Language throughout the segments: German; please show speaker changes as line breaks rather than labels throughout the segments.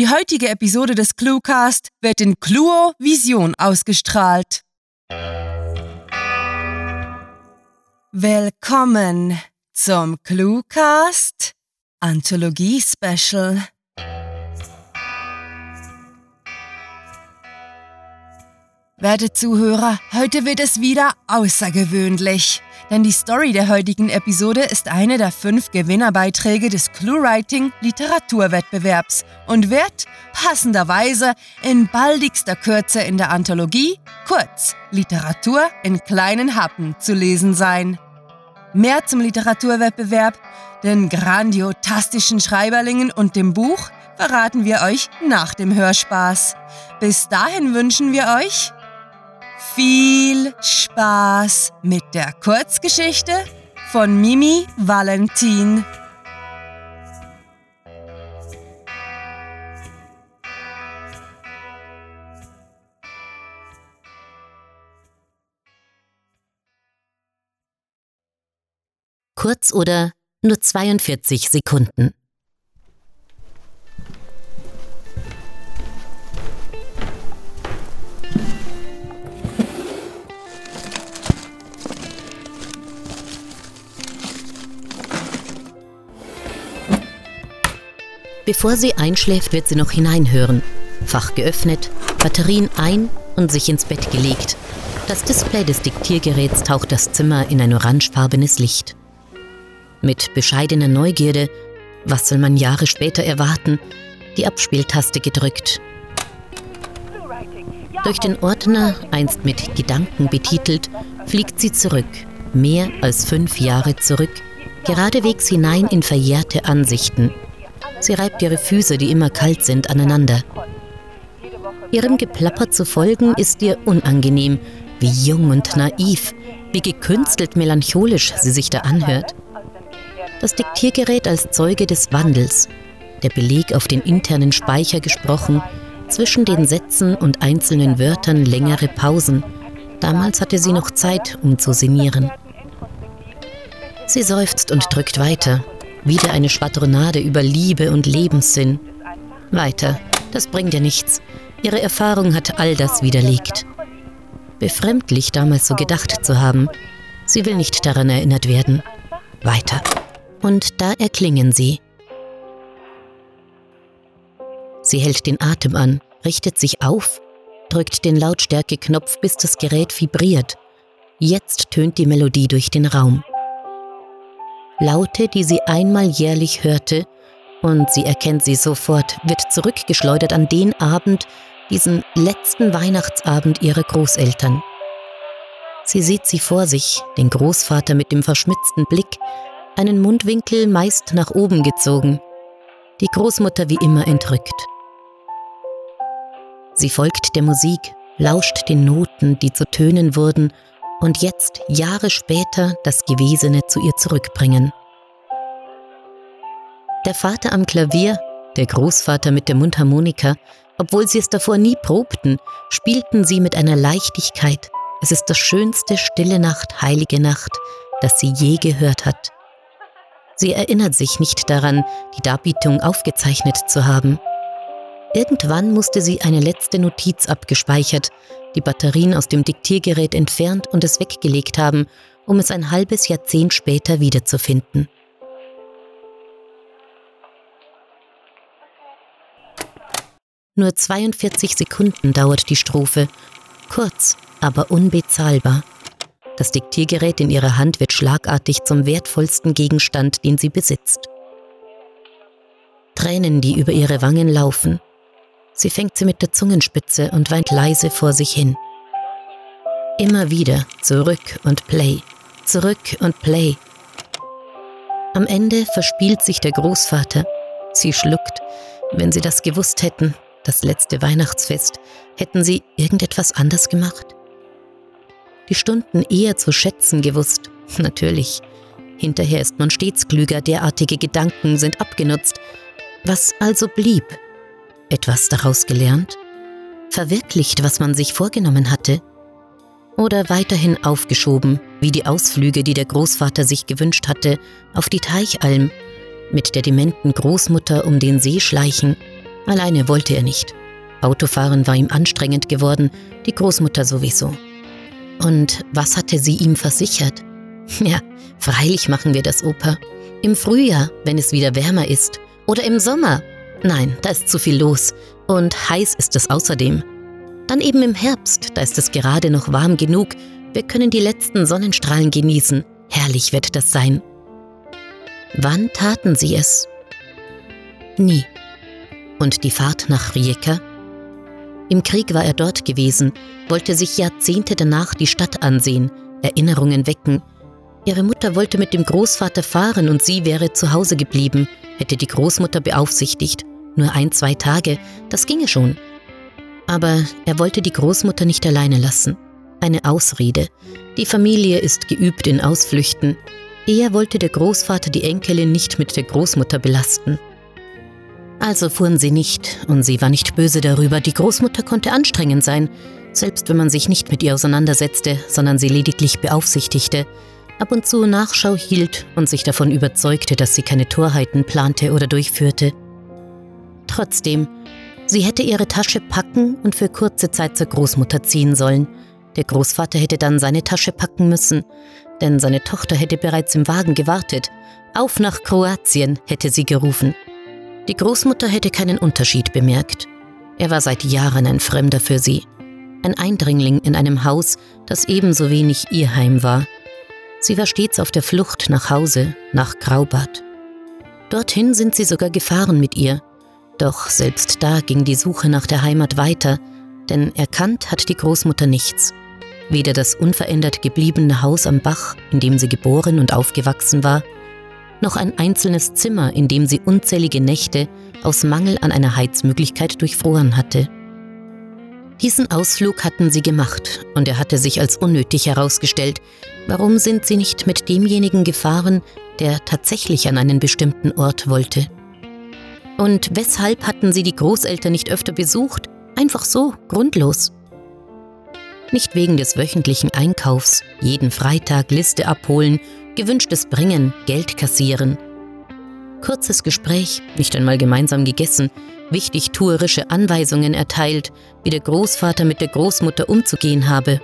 Die heutige Episode des Cluecast wird in Cluo Vision ausgestrahlt. Willkommen zum Cluecast Anthologie Special. Werte Zuhörer, heute wird es wieder außergewöhnlich. Denn die Story der heutigen Episode ist eine der fünf Gewinnerbeiträge des ClueWriting Literaturwettbewerbs und wird passenderweise in baldigster Kürze in der Anthologie, kurz Literatur in kleinen Happen, zu lesen sein. Mehr zum Literaturwettbewerb, den grandiotastischen Schreiberlingen und dem Buch verraten wir euch nach dem Hörspaß. Bis dahin wünschen wir euch viel Spaß mit der Kurzgeschichte von Mimi Valentin.
Kurz oder nur 42 Sekunden. Bevor sie einschläft, wird sie noch hineinhören. Fach geöffnet, Batterien ein und sich ins Bett gelegt. Das Display des Diktiergeräts taucht das Zimmer in ein orangefarbenes Licht. Mit bescheidener Neugierde, was soll man Jahre später erwarten, die Abspieltaste gedrückt. Durch den Ordner, einst mit Gedanken betitelt, fliegt sie zurück, mehr als fünf Jahre zurück, geradewegs hinein in verjährte Ansichten, Sie reibt ihre Füße, die immer kalt sind, aneinander. Ihrem Geplapper zu folgen ist ihr unangenehm, wie jung und naiv, wie gekünstelt melancholisch sie sich da anhört. Das Diktiergerät als Zeuge des Wandels, der Beleg auf den internen Speicher gesprochen, zwischen den Sätzen und einzelnen Wörtern längere Pausen. Damals hatte sie noch Zeit, um zu sinnieren. Sie seufzt und drückt weiter, wieder eine Schwadronade über Liebe und Lebenssinn. Weiter, das bringt ja nichts. Ihre Erfahrung hat all das widerlegt. Befremdlich damals so gedacht zu haben. Sie will nicht daran erinnert werden. Weiter. Und da erklingen sie. Sie hält den Atem an, richtet sich auf, drückt den Lautstärkeknopf, bis das Gerät vibriert. Jetzt tönt die Melodie durch den Raum. Laute, die sie einmal jährlich hörte, und sie erkennt sie sofort, wird zurückgeschleudert an den Abend, diesen letzten Weihnachtsabend ihrer Großeltern. Sie sieht sie vor sich, den Großvater mit dem verschmitzten Blick, einen Mundwinkel meist nach oben gezogen, die Großmutter wie immer entrückt. Sie folgt der Musik, lauscht den Noten, die zu Tönen wurden und jetzt, Jahre später, das Gewesene zu ihr zurückbringen. Der Vater am Klavier, der Großvater mit der Mundharmonika, obwohl sie es davor nie probten, spielten sie mit einer Leichtigkeit. Es ist das schönste stille Nacht, heilige Nacht, das sie je gehört hat. Sie erinnert sich nicht daran, die Darbietung aufgezeichnet zu haben. Irgendwann musste sie eine letzte Notiz abgespeichert, die Batterien aus dem Diktiergerät entfernt und es weggelegt haben, um es ein halbes Jahrzehnt später wiederzufinden. Nur 42 Sekunden dauert die Strophe, kurz, aber unbezahlbar. Das Diktiergerät in ihrer Hand wird schlagartig zum wertvollsten Gegenstand, den sie besitzt. Tränen, die über ihre Wangen laufen, Sie fängt sie mit der Zungenspitze und weint leise vor sich hin. Immer wieder zurück und Play, zurück und Play. Am Ende verspielt sich der Großvater. Sie schluckt. Wenn sie das gewusst hätten, das letzte Weihnachtsfest, hätten sie irgendetwas anders gemacht? Die Stunden eher zu schätzen gewusst. Natürlich. Hinterher ist man stets klüger, derartige Gedanken sind abgenutzt. Was also blieb? Etwas daraus gelernt? Verwirklicht, was man sich vorgenommen hatte? Oder weiterhin aufgeschoben, wie die Ausflüge, die der Großvater sich gewünscht hatte, auf die Teichalm, mit der dementen Großmutter um den See schleichen, Alleine wollte er nicht. Autofahren war ihm anstrengend geworden, die Großmutter sowieso. Und was hatte sie ihm versichert? Ja, freilich machen wir das, Opa. Im Frühjahr, wenn es wieder wärmer ist. Oder im Sommer. Nein, da ist zu viel los. Und heiß ist es außerdem. Dann eben im Herbst, da ist es gerade noch warm genug. Wir können die letzten Sonnenstrahlen genießen. Herrlich wird das sein. Wann taten sie es? Nie. Und die Fahrt nach Rijeka? Im Krieg war er dort gewesen, wollte sich Jahrzehnte danach die Stadt ansehen, Erinnerungen wecken. Ihre Mutter wollte mit dem Großvater fahren und sie wäre zu Hause geblieben, hätte die Großmutter beaufsichtigt. Nur ein, zwei Tage, das ginge schon. Aber er wollte die Großmutter nicht alleine lassen. Eine Ausrede. Die Familie ist geübt in Ausflüchten. Eher wollte der Großvater die Enkelin nicht mit der Großmutter belasten. Also fuhren sie nicht, und sie war nicht böse darüber, die Großmutter konnte anstrengend sein, selbst wenn man sich nicht mit ihr auseinandersetzte, sondern sie lediglich beaufsichtigte, ab und zu Nachschau hielt und sich davon überzeugte, dass sie keine Torheiten plante oder durchführte. Trotzdem, sie hätte ihre Tasche packen und für kurze Zeit zur Großmutter ziehen sollen. Der Großvater hätte dann seine Tasche packen müssen, denn seine Tochter hätte bereits im Wagen gewartet. Auf nach Kroatien, hätte sie gerufen. Die Großmutter hätte keinen Unterschied bemerkt. Er war seit Jahren ein Fremder für sie. Ein Eindringling in einem Haus, das ebenso wenig ihr Heim war. Sie war stets auf der Flucht nach Hause, nach Graubart. Dorthin sind sie sogar gefahren mit ihr. Doch selbst da ging die Suche nach der Heimat weiter, denn erkannt hat die Großmutter nichts. Weder das unverändert gebliebene Haus am Bach, in dem sie geboren und aufgewachsen war, noch ein einzelnes Zimmer, in dem sie unzählige Nächte aus Mangel an einer Heizmöglichkeit durchfroren hatte. Diesen Ausflug hatten sie gemacht und er hatte sich als unnötig herausgestellt. Warum sind sie nicht mit demjenigen gefahren, der tatsächlich an einen bestimmten Ort wollte? Und weshalb hatten sie die Großeltern nicht öfter besucht? Einfach so, grundlos. Nicht wegen des wöchentlichen Einkaufs, jeden Freitag Liste abholen gewünschtes bringen, Geld kassieren. Kurzes Gespräch, nicht einmal gemeinsam gegessen, wichtig tuerische Anweisungen erteilt, wie der Großvater mit der Großmutter umzugehen habe.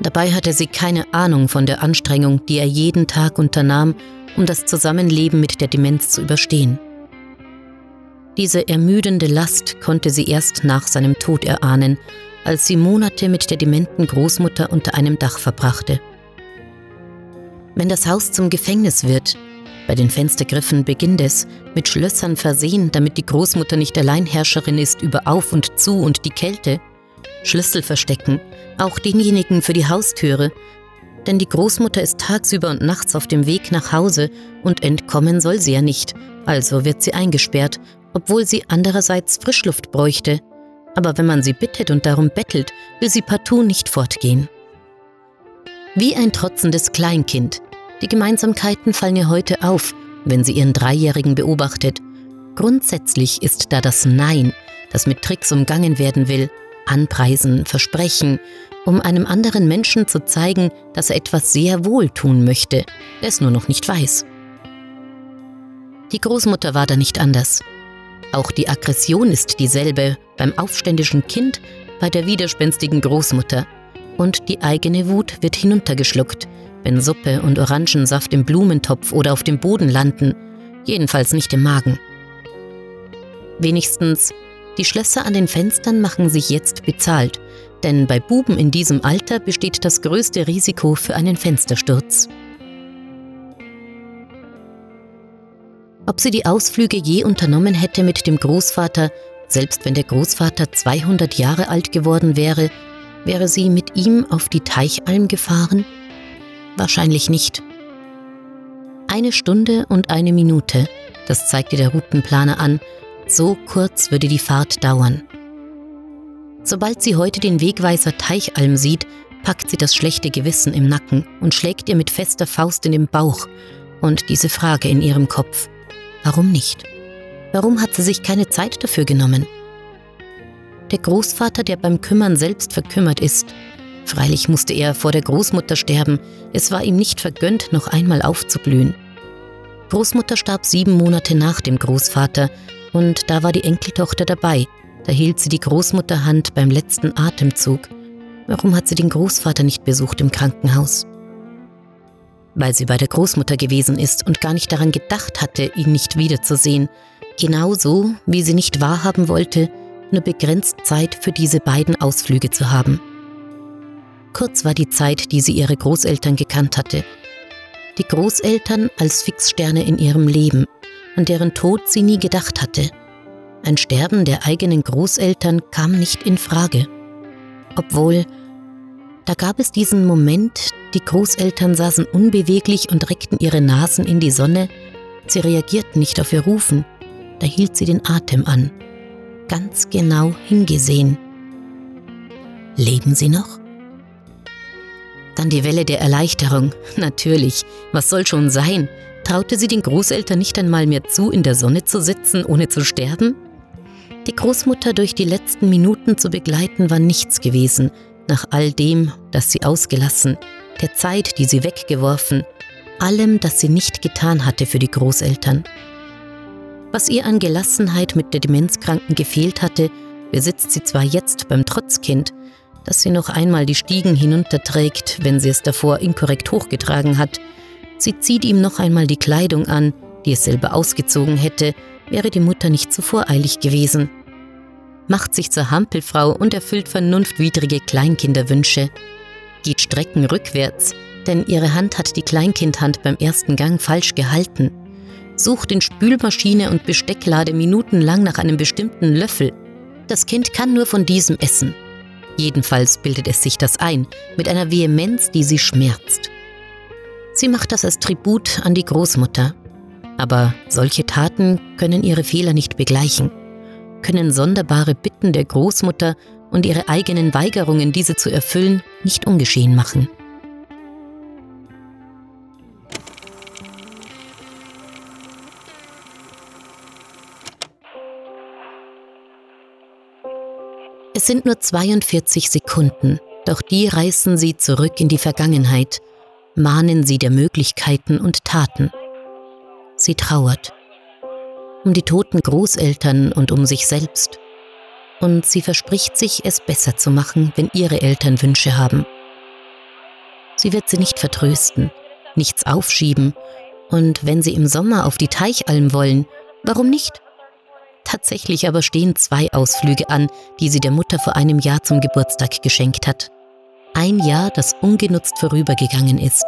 Dabei hatte sie keine Ahnung von der Anstrengung, die er jeden Tag unternahm, um das Zusammenleben mit der Demenz zu überstehen. Diese ermüdende Last konnte sie erst nach seinem Tod erahnen, als sie Monate mit der dementen Großmutter unter einem Dach verbrachte. Wenn das Haus zum Gefängnis wird, bei den Fenstergriffen beginnt es, mit Schlössern versehen, damit die Großmutter nicht Alleinherrscherin ist über Auf und Zu und die Kälte, Schlüssel verstecken, auch denjenigen für die Haustüre, denn die Großmutter ist tagsüber und nachts auf dem Weg nach Hause und entkommen soll sie ja nicht, also wird sie eingesperrt, obwohl sie andererseits Frischluft bräuchte. Aber wenn man sie bittet und darum bettelt, will sie partout nicht fortgehen. Wie ein trotzendes Kleinkind. Die Gemeinsamkeiten fallen ihr heute auf, wenn sie ihren Dreijährigen beobachtet. Grundsätzlich ist da das Nein, das mit Tricks umgangen werden will, anpreisen, versprechen, um einem anderen Menschen zu zeigen, dass er etwas sehr wohl tun möchte, der es nur noch nicht weiß. Die Großmutter war da nicht anders. Auch die Aggression ist dieselbe beim aufständischen Kind, bei der widerspenstigen Großmutter – und die eigene Wut wird hinuntergeschluckt, wenn Suppe und Orangensaft im Blumentopf oder auf dem Boden landen, jedenfalls nicht im Magen. Wenigstens, die Schlösser an den Fenstern machen sich jetzt bezahlt, denn bei Buben in diesem Alter besteht das größte Risiko für einen Fenstersturz. Ob sie die Ausflüge je unternommen hätte mit dem Großvater, selbst wenn der Großvater 200 Jahre alt geworden wäre Wäre sie mit ihm auf die Teichalm gefahren? Wahrscheinlich nicht. Eine Stunde und eine Minute, das zeigte der Routenplaner an, so kurz würde die Fahrt dauern. Sobald sie heute den Wegweiser Teichalm sieht, packt sie das schlechte Gewissen im Nacken und schlägt ihr mit fester Faust in den Bauch und diese Frage in ihrem Kopf. Warum nicht? Warum hat sie sich keine Zeit dafür genommen? der Großvater, der beim Kümmern selbst verkümmert ist. Freilich musste er vor der Großmutter sterben, es war ihm nicht vergönnt, noch einmal aufzublühen. Großmutter starb sieben Monate nach dem Großvater, Und da war die Enkeltochter dabei. Da hielt sie die Großmutterhand beim letzten Atemzug. Warum hat sie den Großvater nicht besucht im Krankenhaus? Weil sie bei der Großmutter gewesen ist und gar nicht daran gedacht hatte, ihn nicht wiederzusehen. Genauso wie sie nicht wahrhaben wollte, nur begrenzt Zeit für diese beiden Ausflüge zu haben. Kurz war die Zeit, die sie ihre Großeltern gekannt hatte. Die Großeltern als Fixsterne in ihrem Leben, an deren Tod sie nie gedacht hatte. Ein Sterben der eigenen Großeltern kam nicht in Frage. Obwohl, da gab es diesen Moment, die Großeltern saßen unbeweglich und reckten ihre Nasen in die Sonne, sie reagierten nicht auf ihr Rufen, da hielt sie den Atem an, ganz genau hingesehen. Leben sie noch? Dann die Welle der Erleichterung. Natürlich, was soll schon sein? Traute sie den Großeltern nicht einmal mehr zu, in der Sonne zu sitzen, ohne zu sterben? Die Großmutter durch die letzten Minuten zu begleiten, war nichts gewesen, nach all dem, das sie ausgelassen, der Zeit, die sie weggeworfen, allem, das sie nicht getan hatte für die Großeltern. Was ihr an Gelassenheit mit der Demenzkranken gefehlt hatte, besitzt sie zwar jetzt beim Trotzkind, dass sie noch einmal die Stiegen hinunterträgt, wenn sie es davor inkorrekt hochgetragen hat. Sie zieht ihm noch einmal die Kleidung an, die es selber ausgezogen hätte, wäre die Mutter nicht so voreilig gewesen. Macht sich zur Hampelfrau und erfüllt vernunftwidrige Kleinkinderwünsche. Geht Strecken rückwärts, denn ihre Hand hat die Kleinkindhand beim ersten Gang falsch gehalten. Sucht in Spülmaschine und Bestecklade minutenlang nach einem bestimmten Löffel. Das Kind kann nur von diesem essen. Jedenfalls bildet es sich das ein, mit einer Vehemenz, die sie schmerzt. Sie macht das als Tribut an die Großmutter. Aber solche Taten können ihre Fehler nicht begleichen, können sonderbare Bitten der Großmutter und ihre eigenen Weigerungen, diese zu erfüllen, nicht ungeschehen machen. Es sind nur 42 Sekunden, doch die reißen sie zurück in die Vergangenheit, mahnen sie der Möglichkeiten und Taten. Sie trauert. Um die toten Großeltern und um sich selbst. Und sie verspricht sich, es besser zu machen, wenn ihre Eltern Wünsche haben. Sie wird sie nicht vertrösten, nichts aufschieben, und wenn sie im Sommer auf die Teichalm wollen, warum nicht? Tatsächlich aber stehen zwei Ausflüge an, die sie der Mutter vor einem Jahr zum Geburtstag geschenkt hat. Ein Jahr, das ungenutzt vorübergegangen ist.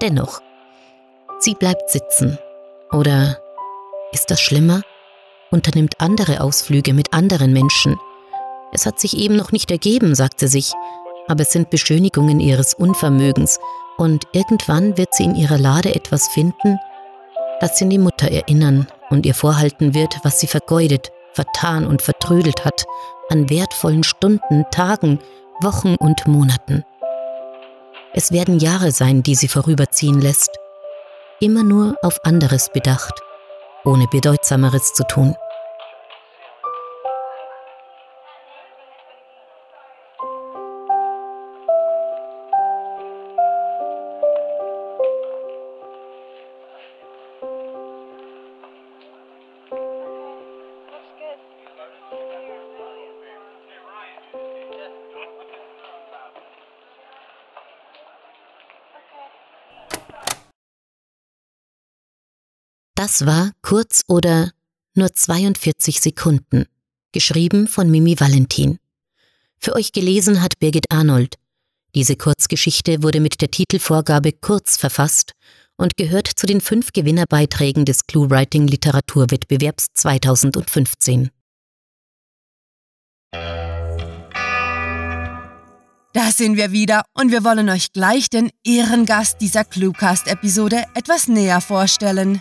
Dennoch, sie bleibt sitzen. Oder ist das schlimmer? Unternimmt andere Ausflüge mit anderen Menschen. Es hat sich eben noch nicht ergeben, sagt sie sich, aber es sind Beschönigungen ihres Unvermögens und irgendwann wird sie in ihrer Lade etwas finden, das sie an die Mutter erinnern und ihr vorhalten wird, was sie vergeudet, vertan und vertrödelt hat an wertvollen Stunden, Tagen, Wochen und Monaten. Es werden Jahre sein, die sie vorüberziehen lässt, immer nur auf anderes bedacht, ohne Bedeutsameres zu tun. Das war kurz oder nur 42 Sekunden, geschrieben von Mimi Valentin. Für euch gelesen hat Birgit Arnold. Diese Kurzgeschichte wurde mit der Titelvorgabe Kurz verfasst und gehört zu den fünf Gewinnerbeiträgen des ClueWriting Literaturwettbewerbs 2015.
Da sind wir wieder und wir wollen euch gleich den Ehrengast dieser Cluecast-Episode etwas näher vorstellen.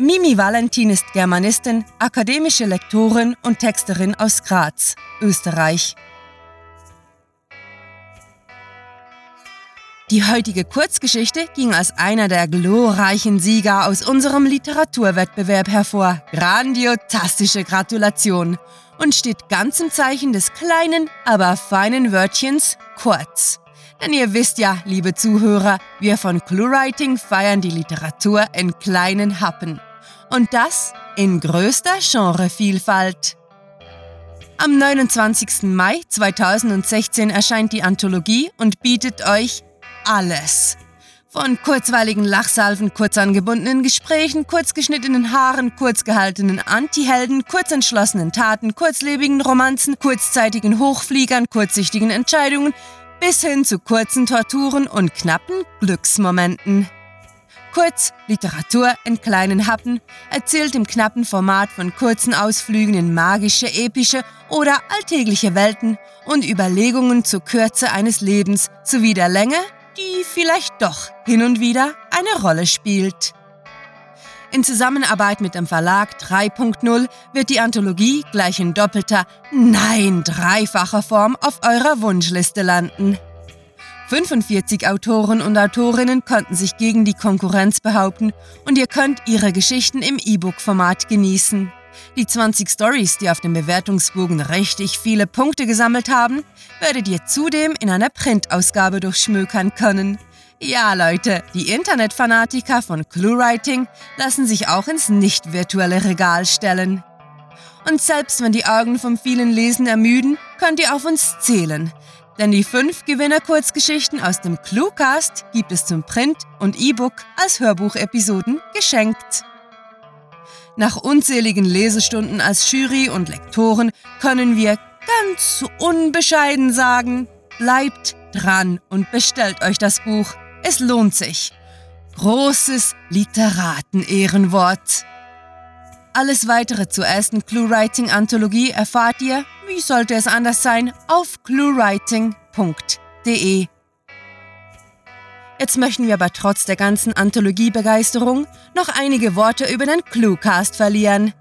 Mimi Valentin ist Germanistin, akademische Lektorin und Texterin aus Graz, Österreich. Die heutige Kurzgeschichte ging als einer der glorreichen Sieger aus unserem Literaturwettbewerb hervor. Grandiotastische Gratulation und steht ganz im Zeichen des kleinen, aber feinen Wörtchens kurz. Denn ihr wisst ja, liebe Zuhörer, wir von ClueWriting feiern die Literatur in kleinen Happen. Und das in größter Genrevielfalt. Am 29. Mai 2016 erscheint die Anthologie und bietet euch alles. Von kurzweiligen Lachsalven, kurz angebundenen Gesprächen, kurzgeschnittenen Haaren, kurzgehaltenen Antihelden, kurzentschlossenen Taten, kurzlebigen Romanzen, kurzzeitigen Hochfliegern, kurzsichtigen Entscheidungen bis hin zu kurzen Torturen und knappen Glücksmomenten. Kurz Literatur in kleinen Happen, erzählt im knappen Format von kurzen Ausflügen in magische, epische oder alltägliche Welten und Überlegungen zur Kürze eines Lebens sowie der Länge die vielleicht doch hin und wieder eine Rolle spielt. In Zusammenarbeit mit dem Verlag 3.0 wird die Anthologie gleich in doppelter, nein, dreifacher Form auf eurer Wunschliste landen. 45 Autoren und Autorinnen konnten sich gegen die Konkurrenz behaupten und ihr könnt ihre Geschichten im E-Book-Format genießen. Die 20 Stories, die auf dem Bewertungsbogen richtig viele Punkte gesammelt haben, werdet ihr zudem in einer Printausgabe durchschmökern können. Ja, Leute, die Internetfanatiker von ClueWriting lassen sich auch ins nicht virtuelle Regal stellen. Und selbst wenn die Augen vom vielen Lesen ermüden, könnt ihr auf uns zählen. Denn die fünf Gewinner-Kurzgeschichten aus dem Cluecast gibt es zum Print und E-Book als Hörbuchepisoden geschenkt. Nach unzähligen Lesestunden als Jury und Lektoren können wir ganz unbescheiden sagen, bleibt dran und bestellt euch das Buch. Es lohnt sich. Großes Literaten-Ehrenwort. Alles weitere zur ersten ClueWriting-Anthologie erfahrt ihr, wie sollte es anders sein, auf cluewriting.de. Jetzt möchten wir aber trotz der ganzen Anthologiebegeisterung noch einige Worte über den Cluecast verlieren.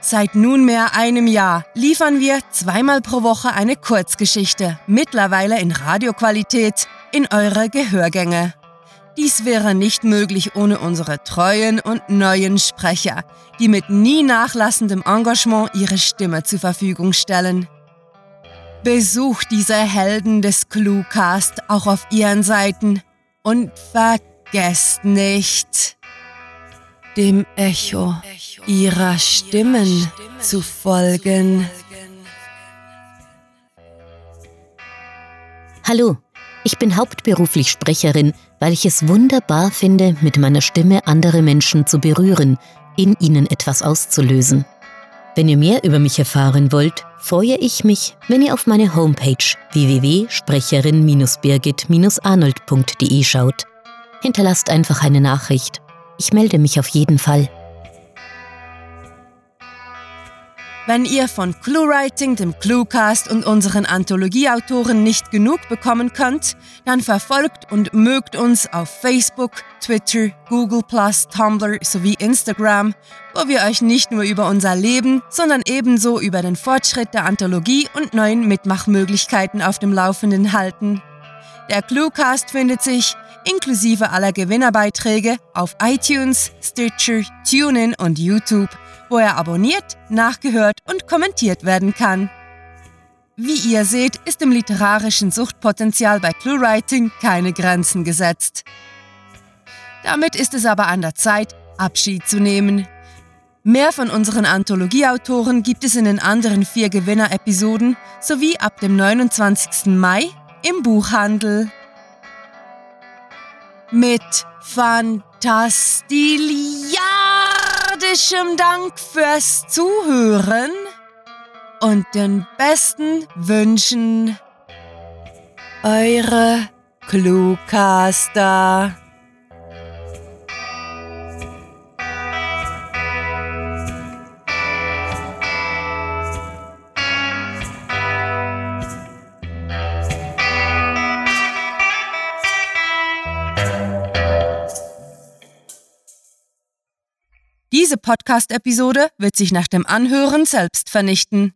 Seit nunmehr einem Jahr liefern wir zweimal pro Woche eine Kurzgeschichte, mittlerweile in Radioqualität, in eure Gehörgänge. Dies wäre nicht möglich ohne unsere treuen und neuen Sprecher, die mit nie nachlassendem Engagement ihre Stimme zur Verfügung stellen. Besucht diese Helden des Cluecast auch auf ihren Seiten und vergesst nicht, dem Echo ihrer Stimmen zu folgen.
Hallo, ich bin hauptberuflich Sprecherin, weil ich es wunderbar finde, mit meiner Stimme andere Menschen zu berühren, in ihnen etwas auszulösen. Wenn ihr mehr über mich erfahren wollt, freue ich mich, wenn ihr auf meine Homepage www.sprecherin-birgit-arnold.de schaut. Hinterlasst einfach eine Nachricht. Ich melde mich auf jeden Fall.
Wenn ihr von ClueWriting, dem ClueCast und unseren Anthologieautoren nicht genug bekommen könnt, dann verfolgt und mögt uns auf Facebook, Twitter, Google+, Tumblr sowie Instagram, wo wir euch nicht nur über unser Leben, sondern ebenso über den Fortschritt der Anthologie und neuen Mitmachmöglichkeiten auf dem Laufenden halten. Der ClueCast findet sich, inklusive aller Gewinnerbeiträge, auf iTunes, Stitcher, TuneIn und YouTube – wo er abonniert, nachgehört und kommentiert werden kann. Wie ihr seht, ist dem literarischen Suchtpotenzial bei ClueWriting keine Grenzen gesetzt. Damit ist es aber an der Zeit, Abschied zu nehmen. Mehr von unseren Anthologieautoren gibt es in den anderen vier Gewinner-Episoden sowie ab dem 29. Mai im Buchhandel. Mit fantastischem Dank fürs Zuhören und den besten Wünschen. Eure Cluecaster. Diese Podcast-Episode wird sich nach dem Anhören selbst vernichten.